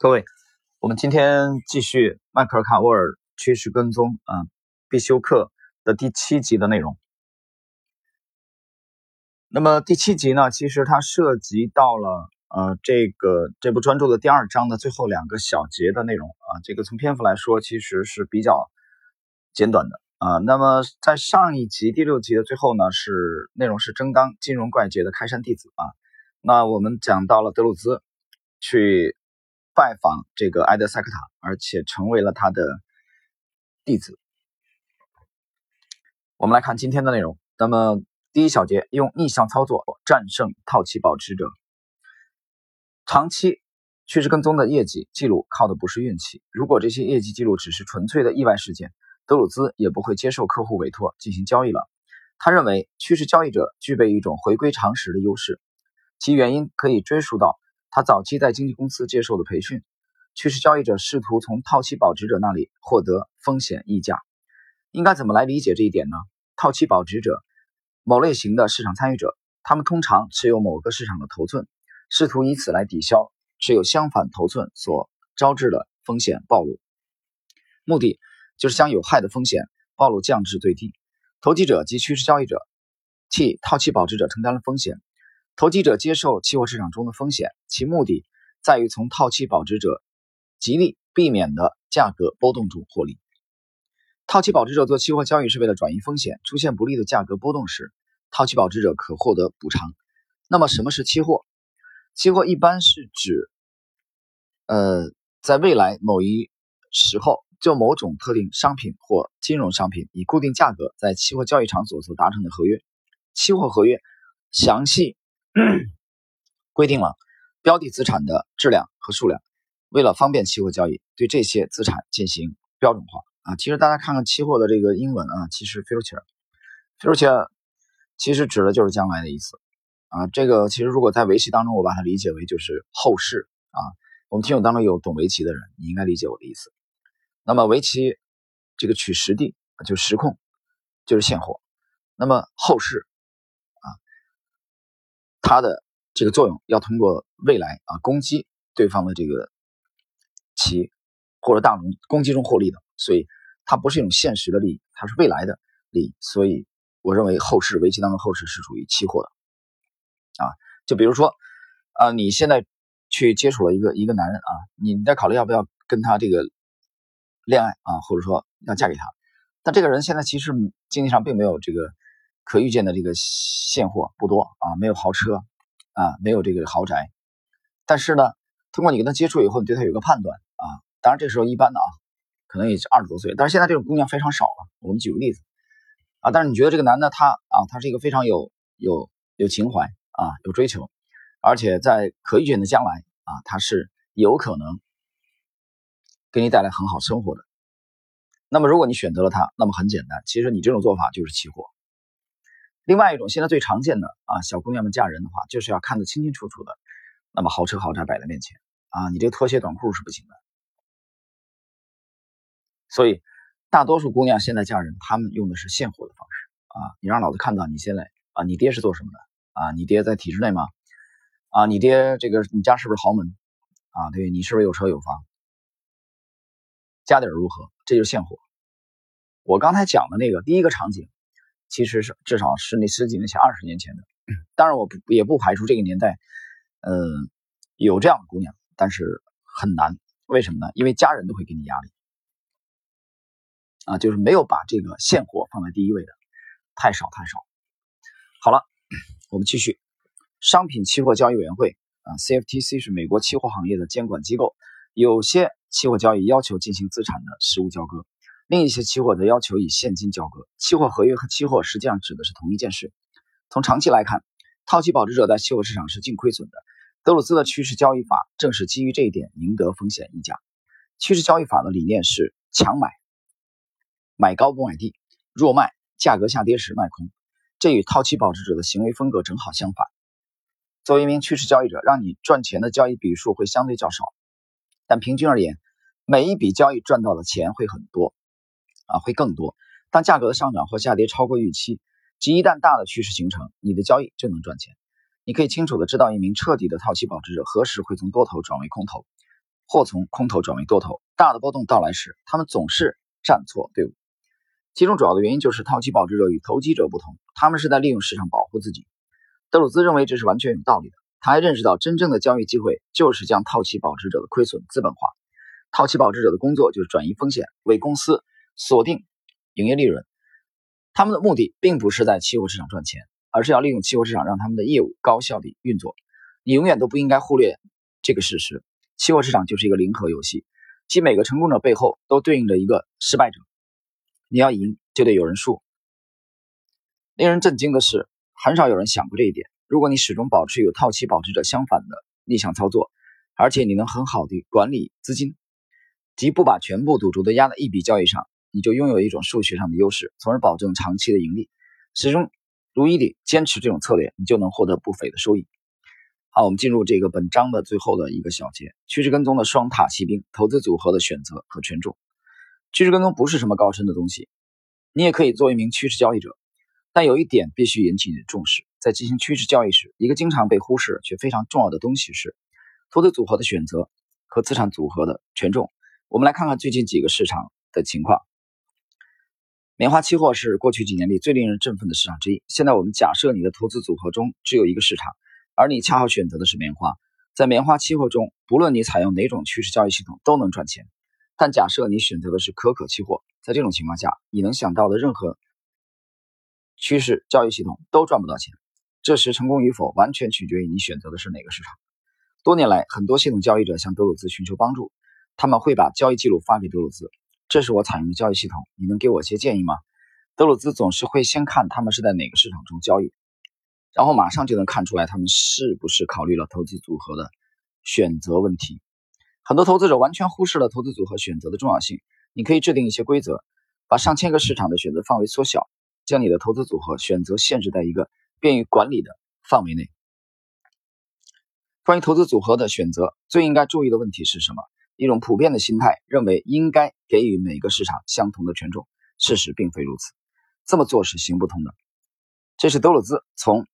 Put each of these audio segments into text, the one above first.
各位，我们今天继续迈克尔·卡沃尔趋势跟踪啊必修课的第七集的内容。那么第七集呢，其实它涉及到了呃这个这部专著的第二章的最后两个小节的内容啊。这个从篇幅来说，其实是比较简短的啊。那么在上一集第六集的最后呢，是内容是争当金融怪杰的开山弟子啊。那我们讲到了德鲁兹去。拜访这个埃德塞克塔，而且成为了他的弟子。我们来看今天的内容。那么第一小节用逆向操作战胜套期保持者。长期趋势跟踪的业绩记录靠的不是运气。如果这些业绩记录只是纯粹的意外事件，德鲁兹也不会接受客户委托进行交易了。他认为趋势交易者具备一种回归常识的优势，其原因可以追溯到。他早期在经纪公司接受的培训，趋势交易者试图从套期保值者那里获得风险溢价。应该怎么来理解这一点呢？套期保值者，某类型的市场参与者，他们通常持有某个市场的头寸，试图以此来抵消持有相反头寸所招致的风险暴露。目的就是将有害的风险暴露降至最低。投机者及趋势交易者替套期保值者承担了风险。投机者接受期货市场中的风险，其目的在于从套期保值者极力避免的价格波动中获利。套期保值者做期货交易是为了转移风险，出现不利的价格波动时，套期保值者可获得补偿。那么，什么是期货？期货一般是指，呃，在未来某一时候就某种特定商品或金融商品以固定价格在期货交易场所所达成的合约。期货合约详细。规定了标的资产的质量和数量，为了方便期货交易，对这些资产进行标准化啊。其实大家看看期货的这个英文啊，其实 future，future 其实指的就是将来的意思啊。这个其实如果在围棋当中，我把它理解为就是后市啊。我们听友当中有懂围棋的人，你应该理解我的意思。那么围棋这个取实地就是实控，就是现货。那么后市。它的这个作用要通过未来啊攻击对方的这个棋或者大龙攻击中获利的，所以它不是一种现实的利益，它是未来的利益。所以我认为后市围棋当中后市是属于期货的啊。就比如说啊，你现在去接触了一个一个男人啊，你在考虑要不要跟他这个恋爱啊，或者说要嫁给他，但这个人现在其实经济上并没有这个。可预见的这个现货不多啊，没有豪车啊，没有这个豪宅。但是呢，通过你跟他接触以后，你对他有个判断啊。当然这时候一般的啊，可能也是二十多岁。但是现在这种姑娘非常少了。我们举个例子啊，但是你觉得这个男的他啊，他是一个非常有有有情怀啊，有追求，而且在可预见的将来啊，他是有可能给你带来很好生活的。那么如果你选择了他，那么很简单，其实你这种做法就是期货。另外一种现在最常见的啊，小姑娘们嫁人的话，就是要看得清清楚楚的。那么豪车豪宅摆在面前啊，你这个拖鞋短裤是不行的。所以大多数姑娘现在嫁人，她们用的是现货的方式啊。你让老子看到你现在啊，你爹是做什么的啊？你爹在体制内吗？啊，你爹这个你家是不是豪门啊？对你是不是有车有房？家底如何？这就是现货。我刚才讲的那个第一个场景。其实是至少是那十几年前、二十年前的，当然我不也不排除这个年代，呃，有这样的姑娘，但是很难。为什么呢？因为家人都会给你压力，啊，就是没有把这个现货放在第一位的，太少太少。好了，我们继续。商品期货交易委员会啊，CFTC 是美国期货行业的监管机构，有些期货交易要求进行资产的实物交割。另一些期货则要求以现金交割。期货合约和期货实际上指的是同一件事。从长期来看，套期保值者在期货市场是净亏损的。德鲁兹的趋势交易法正是基于这一点赢得风险溢价。趋势交易法的理念是强买，买高不买低；弱卖，价格下跌时卖空。这与套期保值者的行为风格正好相反。作为一名趋势交易者，让你赚钱的交易笔数会相对较少，但平均而言，每一笔交易赚到的钱会很多。啊，会更多。当价格的上涨或下跌超过预期，即一旦大的趋势形成，你的交易就能赚钱。你可以清楚的知道一名彻底的套期保值者何时会从多头转为空头。或从空头转为多头。大的波动到来时，他们总是站错队伍。其中主要的原因就是套期保值者与投机者不同，他们是在利用市场保护自己。德鲁兹认为这是完全有道理的。他还认识到，真正的交易机会就是将套期保值者的亏损资本化。套期保值者的工作就是转移风险，为公司锁定营业利润。他们的目的并不是在期货市场赚钱，而是要利用期货市场让他们的业务高效地运作。你永远都不应该忽略这个事实：期货市场就是一个零和游戏，其每个成功者背后都对应着一个失败者。你要赢，就得有人输。令人震惊的是，很少有人想过这一点。如果你始终保持与套期保持者相反的逆向操作，而且你能很好的管理资金，即不把全部赌注都压在一笔交易上，你就拥有一种数学上的优势，从而保证长期的盈利。始终如一地坚持这种策略，你就能获得不菲的收益。好，我们进入这个本章的最后的一个小节：趋势跟踪的双塔骑兵，投资组合的选择和权重。趋势跟踪不是什么高深的东西，你也可以做一名趋势交易者。但有一点必须引起你的重视，在进行趋势交易时，一个经常被忽视却非常重要的东西是投资组合的选择和资产组合的权重。我们来看看最近几个市场的情况。棉花期货是过去几年里最令人振奋的市场之一。现在我们假设你的投资组合中只有一个市场，而你恰好选择的是棉花。在棉花期货中，不论你采用哪种趋势交易系统都能赚钱。但假设你选择的是可可期货，在这种情况下，你能想到的任何趋势交易系统都赚不到钱。这时成功与否完全取决于你选择的是哪个市场。多年来，很多系统交易者向德鲁兹寻求帮助，他们会把交易记录发给德鲁兹。这是我采用的交易系统，你能给我些建议吗？德鲁兹总是会先看他们是在哪个市场中交易，然后马上就能看出来他们是不是考虑了投资组合的选择问题。很多投资者完全忽视了投资组合选择的重要性。你可以制定一些规则，把上千个市场的选择范围缩小，将你的投资组合选择限制在一个便于管理的范围内。关于投资组合的选择，最应该注意的问题是什么？一种普遍的心态认为应该给予每个市场相同的权重，事实并非如此，这么做是行不通的。这是德鲁兹从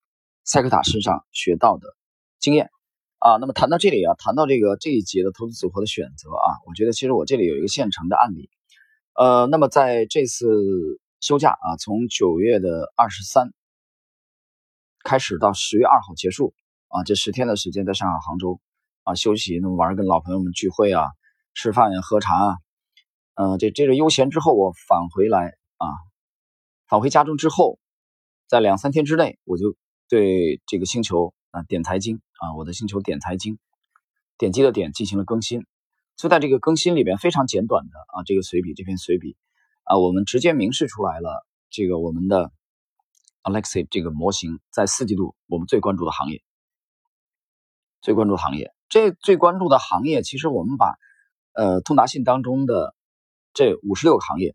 塞克塔身上学到的经验。啊，那么谈到这里啊，谈到这个这一节的投资组合的选择啊，我觉得其实我这里有一个现成的案例，呃，那么在这次休假啊，从九月的二十三开始到十月二号结束啊，这十天的时间在上海、杭州啊休息，那么晚上跟老朋友们聚会啊，吃饭呀、喝茶啊，嗯，这这个悠闲之后，我返回来啊，返回家中之后，在两三天之内，我就对这个星球啊点财经。啊，我的星球点财经，点击的点进行了更新，就在这个更新里边非常简短的啊，这个随笔这篇随笔啊，我们直接明示出来了这个我们的 Alexi 这个模型在四季度我们最关注的行业，最关注的行业，这最关注的行业其实我们把呃通达信当中的这五十六个行业，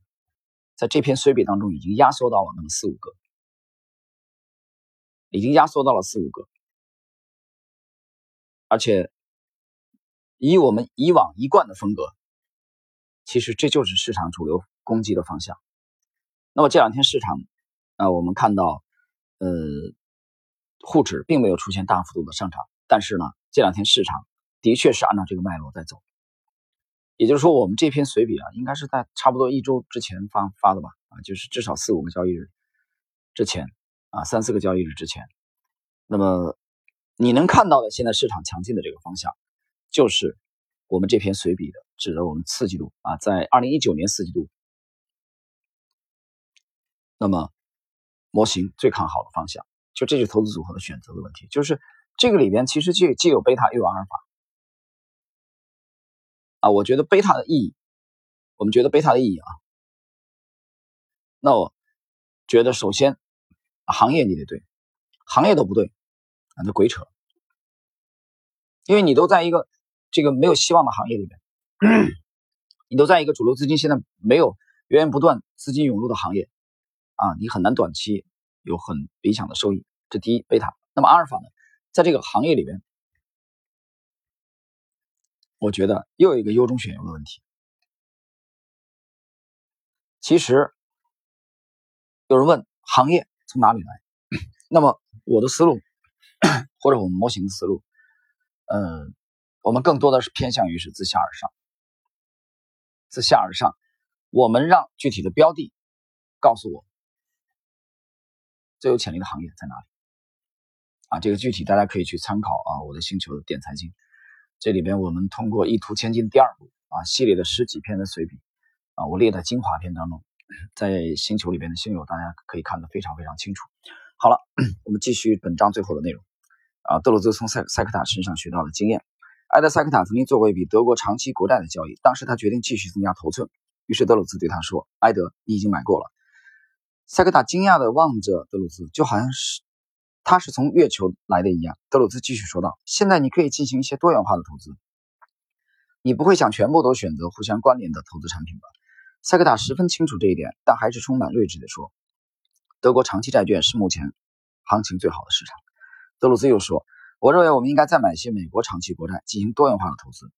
在这篇随笔当中已经压缩到了那么四五个，已经压缩到了四五个。而且，以我们以往一贯的风格，其实这就是市场主流攻击的方向。那么这两天市场，啊，我们看到，呃，沪指并没有出现大幅度的上涨，但是呢，这两天市场的确是按照这个脉络在走。也就是说，我们这篇随笔啊，应该是在差不多一周之前发发的吧？啊，就是至少四五个交易日之前，啊，三四个交易日之前。那么。你能看到的现在市场强劲的这个方向，就是我们这篇随笔的，指的我们四季度啊，在二零一九年四季度，那么模型最看好的方向，就这就是投资组合的选择的问题，就是这个里边其实既既有贝塔又有阿尔法啊，我觉得贝塔的意义，我们觉得贝塔的意义啊，那我觉得首先行业你得对，行业都不对。那鬼扯，因为你都在一个这个没有希望的行业里面，你都在一个主流资金现在没有源源不断资金涌入的行业啊，你很难短期有很理想的收益。这第一，贝塔。那么阿尔法呢，在这个行业里边，我觉得又有一个优中选优的问题。其实有人问行业从哪里来，那么我的思路。或者我们模型的思路，嗯，我们更多的是偏向于是自下而上，自下而上，我们让具体的标的告诉我最有潜力的行业在哪里。啊，这个具体大家可以去参考啊，我的星球的点财经，这里边我们通过一图千金第二部啊系列的十几篇的随笔啊，我列在精华篇当中，在星球里边的星友大家可以看得非常非常清楚。好了，我们继续本章最后的内容啊，德鲁兹从塞塞克塔身上学到了经验。埃德塞克塔曾经做过一笔德国长期国债的交易，当时他决定继续增加头寸，于是德鲁兹对他说：“埃德，你已经买过了。”塞克塔惊讶地望着德鲁兹，就好像是。他是从月球来的一样，德鲁兹继续说道：“现在你可以进行一些多元化的投资，你不会想全部都选择互相关联的投资产品吧？”塞克塔十分清楚这一点，但还是充满睿智地说：“德国长期债券是目前行情最好的市场。”德鲁兹又说：“我认为我们应该再买一些美国长期国债进行多元化的投资。”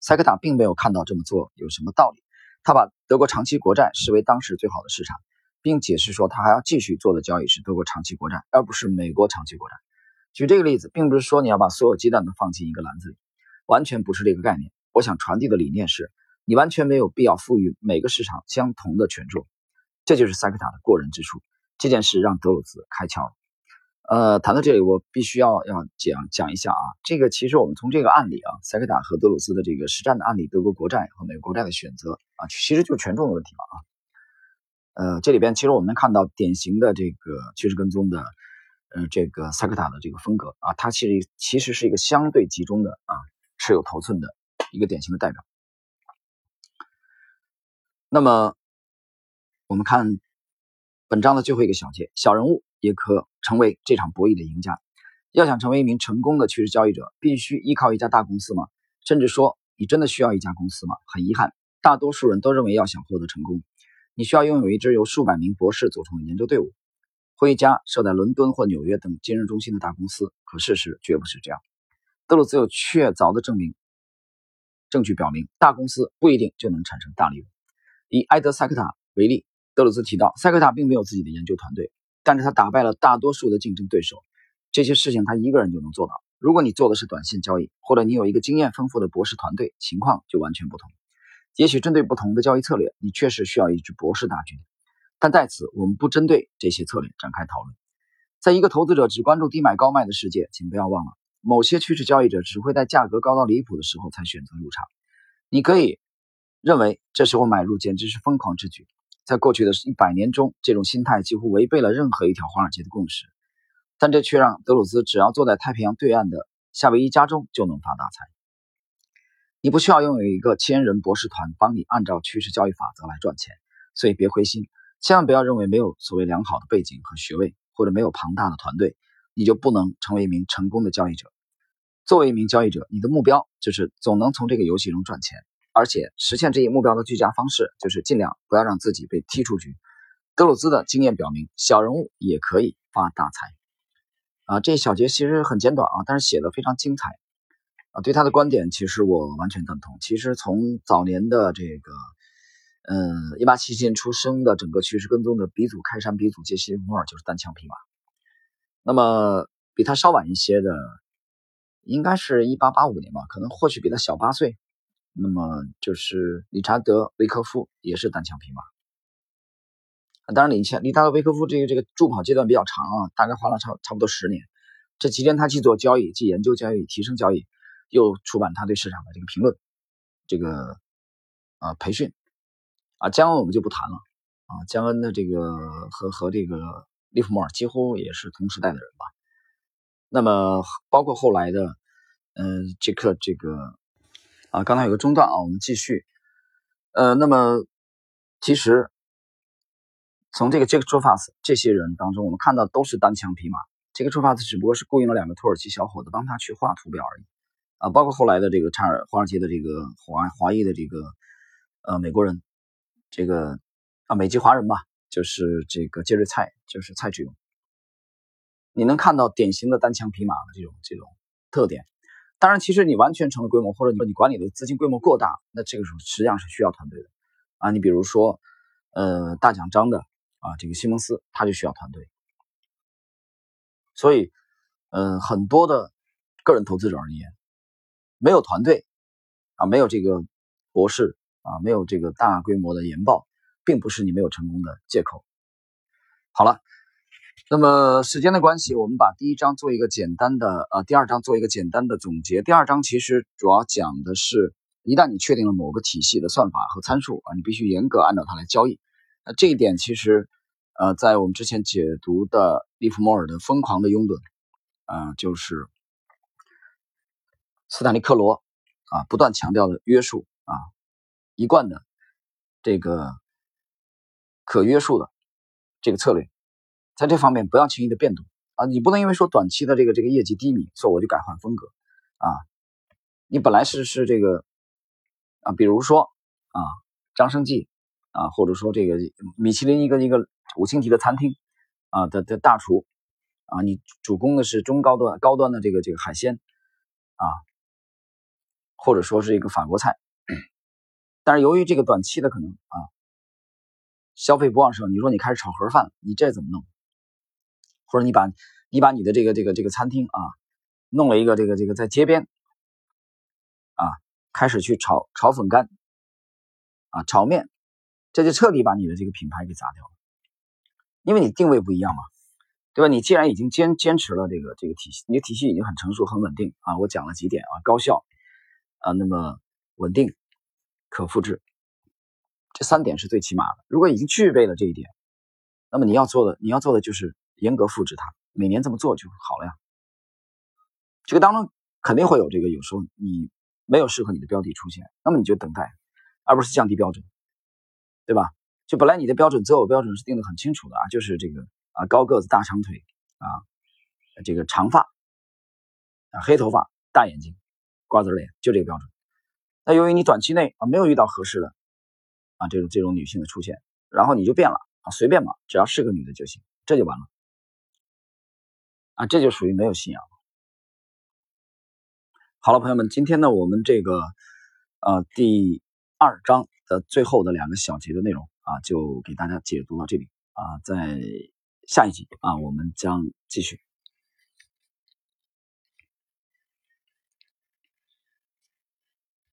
塞克塔并没有看到这么做有什么道理，他把德国长期国债视为当时最好的市场。并解释说，他还要继续做的交易是德国长期国债，而不是美国长期国债。举这个例子，并不是说你要把所有鸡蛋都放进一个篮子里，完全不是这个概念。我想传递的理念是，你完全没有必要赋予每个市场相同的权重。这就是塞克塔的过人之处。这件事让德鲁兹开窍了。呃，谈到这里，我必须要要讲讲一下啊，这个其实我们从这个案例啊，塞克塔和德鲁兹的这个实战的案例，德国国债和美国国债的选择啊，其实就是权重的问题嘛啊。呃，这里边其实我们能看到典型的这个趋势跟踪的，呃，这个塞克塔的这个风格啊，它其实其实是一个相对集中的啊，持有头寸的一个典型的代表。那么我们看本章的最后一个小节，小人物也可成为这场博弈的赢家。要想成为一名成功的趋势交易者，必须依靠一家大公司吗？甚至说，你真的需要一家公司吗？很遗憾，大多数人都认为，要想获得成功。你需要拥有一支由数百名博士组成的研究队伍，或一家设在伦敦或纽约等金融中心的大公司。可事实绝不是这样。德鲁兹有确凿的证明，证据表明，大公司不一定就能产生大利润。以埃德塞克塔为例，德鲁兹提到，塞克塔并没有自己的研究团队，但是他打败了大多数的竞争对手。这些事情他一个人就能做到。如果你做的是短线交易，或者你有一个经验丰富的博士团队，情况就完全不同。也许针对不同的交易策略，你确实需要一支博士大军，但在此我们不针对这些策略展开讨论。在一个投资者只关注低买高卖的世界，请不要忘了，某些趋势交易者只会在价格高到离谱的时候才选择入场。你可以认为这时候买入简直是疯狂之举，在过去的一百年中，这种心态几乎违背了任何一条华尔街的共识，但这却让德鲁兹只要坐在太平洋对岸的夏威夷家中就能发大财。你不需要拥有一个千人博士团帮你按照趋势交易法则来赚钱，所以别灰心，千万不要认为没有所谓良好的背景和学位，或者没有庞大的团队，你就不能成为一名成功的交易者。作为一名交易者，你的目标就是总能从这个游戏中赚钱，而且实现这一目标的最佳方式就是尽量不要让自己被踢出局。德鲁兹的经验表明，小人物也可以发大财。啊，这一小节其实很简短啊，但是写的非常精彩。啊，对他的观点，其实我完全赞同。其实从早年的这个，嗯，一八七七年出生的整个趋势跟踪的鼻祖开山鼻祖杰西·摩尔就是单枪匹马。那么比他稍晚一些的，应该是一八八五年吧，可能或许比他小八岁。那么就是理查德·维科夫也是单枪匹马。当然，理查理查德·维科夫这个这个助跑阶段比较长啊，大概花了差差不多十年。这期间他既做交易，既研究交易，提升交易。又出版他对市场的这个评论，这个啊培训啊，江恩我们就不谈了啊，江恩的这个和和这个利弗莫尔几乎也是同时代的人吧。那么包括后来的嗯杰克这个啊，刚才有个中断啊，我们继续呃，那么其实从这个杰克卓法斯这些人当中，我们看到都是单枪匹马，这个卓法斯只不过是雇佣了两个土耳其小伙子帮他去画图表而已。啊，包括后来的这个查尔华尔街的这个华华裔的这个呃美国人，这个啊美籍华人吧，就是这个杰瑞蔡，就是蔡志勇。你能看到典型的单枪匹马的这种这种特点。当然，其实你完全成了规模，或者你说你管理的资金规模过大，那这个时候实际上是需要团队的啊。你比如说，呃，大奖章的啊，这个西蒙斯他就需要团队。所以，嗯，很多的个人投资者而言。没有团队啊，没有这个博士啊，没有这个大规模的研报，并不是你没有成功的借口。好了，那么时间的关系，我们把第一章做一个简单的呃，第二章做一个简单的总结。第二章其实主要讲的是，一旦你确定了某个体系的算法和参数啊，你必须严格按照它来交易。那这一点其实呃，在我们之前解读的利弗莫尔的《疯狂的拥趸》啊，就是。斯坦利克罗啊，不断强调的约束啊，一贯的这个可约束的这个策略，在这方面不要轻易的变动啊！你不能因为说短期的这个这个业绩低迷，说我就改换风格啊！你本来是是这个啊，比如说啊，张生记啊，或者说这个米其林一个一个五星级的餐厅啊的的大厨啊，你主攻的是中高端高端的这个这个海鲜啊。或者说是一个法国菜，但是由于这个短期的可能啊，消费不旺盛，你说你开始炒盒饭，你这怎么弄？或者你把你把你的这个这个这个餐厅啊，弄了一个这个这个在街边啊，开始去炒炒粉干啊，炒面，这就彻底把你的这个品牌给砸掉了，因为你定位不一样嘛，对吧？你既然已经坚坚持了这个这个体系，你的体系已经很成熟很稳定啊，我讲了几点啊，高效。啊，那么稳定、可复制，这三点是最起码的。如果已经具备了这一点，那么你要做的，你要做的就是严格复制它，每年这么做就好了呀。这个当中肯定会有这个，有时候你没有适合你的标的出现，那么你就等待，而不是降低标准，对吧？就本来你的标准择偶标准是定的很清楚的啊，就是这个啊高个子、大长腿啊，这个长发啊黑头发、大眼睛。瓜子脸就这个标准，那由于你短期内啊没有遇到合适的啊这种这种女性的出现，然后你就变了啊随便嘛，只要是个女的就行，这就完了啊这就属于没有信仰。好了，朋友们，今天呢我们这个呃第二章的最后的两个小节的内容啊就给大家解读到这里啊，在下一集啊我们将继续。